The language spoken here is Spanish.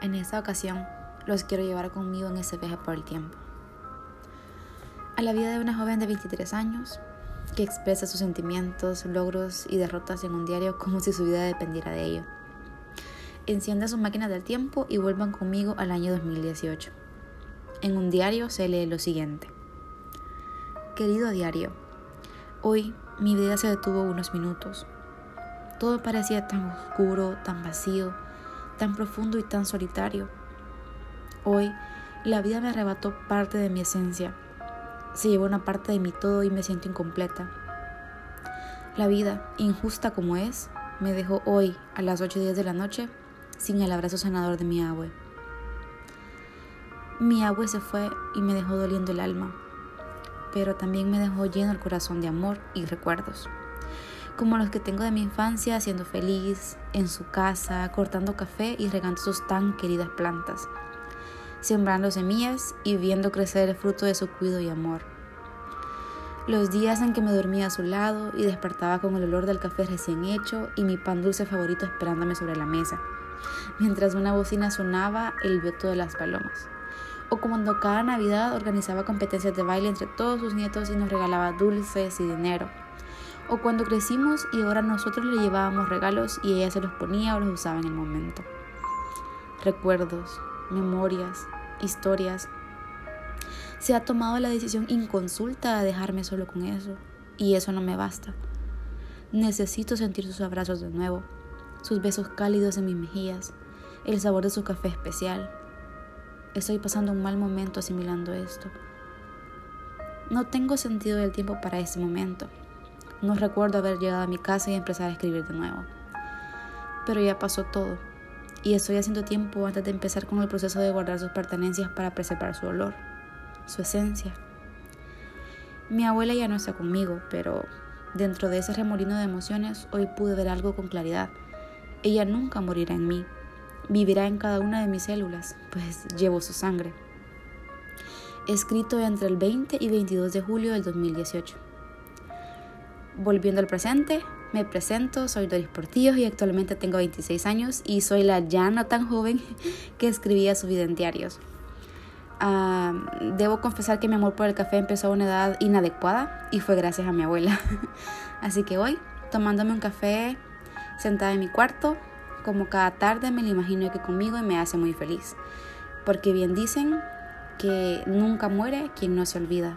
En esta ocasión los quiero llevar conmigo en ese viaje por el tiempo. A la vida de una joven de 23 años que expresa sus sentimientos, logros y derrotas en un diario como si su vida dependiera de ello. Encienda su máquina del tiempo y vuelvan conmigo al año 2018. En un diario se lee lo siguiente. Querido diario, hoy mi vida se detuvo unos minutos. Todo parecía tan oscuro, tan vacío, tan profundo y tan solitario. Hoy, la vida me arrebató parte de mi esencia. Se llevó una parte de mi todo y me siento incompleta. La vida, injusta como es, me dejó hoy, a las 8 días de la noche, sin el abrazo sanador de mi abue. Mi abue se fue y me dejó doliendo el alma, pero también me dejó lleno el corazón de amor y recuerdos como los que tengo de mi infancia, siendo feliz en su casa, cortando café y regando sus tan queridas plantas, sembrando semillas y viendo crecer el fruto de su cuidado y amor. Los días en que me dormía a su lado y despertaba con el olor del café recién hecho y mi pan dulce favorito esperándome sobre la mesa, mientras una bocina sonaba el vioto de las palomas. O cuando cada Navidad organizaba competencias de baile entre todos sus nietos y nos regalaba dulces y dinero o cuando crecimos y ahora nosotros le llevábamos regalos y ella se los ponía o los usaba en el momento. Recuerdos, memorias, historias. Se ha tomado la decisión inconsulta de dejarme solo con eso y eso no me basta. Necesito sentir sus abrazos de nuevo, sus besos cálidos en mis mejillas, el sabor de su café especial. Estoy pasando un mal momento asimilando esto. No tengo sentido del tiempo para ese momento. No recuerdo haber llegado a mi casa y empezar a escribir de nuevo. Pero ya pasó todo, y estoy haciendo tiempo antes de empezar con el proceso de guardar sus pertenencias para preservar su olor, su esencia. Mi abuela ya no está conmigo, pero dentro de ese remolino de emociones hoy pude ver algo con claridad. Ella nunca morirá en mí, vivirá en cada una de mis células, pues llevo su sangre. Escrito entre el 20 y 22 de julio del 2018. Volviendo al presente, me presento, soy Doris Portillo y actualmente tengo 26 años y soy la ya no tan joven que escribía su vida. Ah, debo confesar que mi amor por el café empezó a una edad inadecuada y fue gracias a mi abuela. Así que hoy, tomándome un café sentada en mi cuarto, como cada tarde me lo imagino que conmigo y me hace muy feliz. Porque bien dicen que nunca muere quien no se olvida.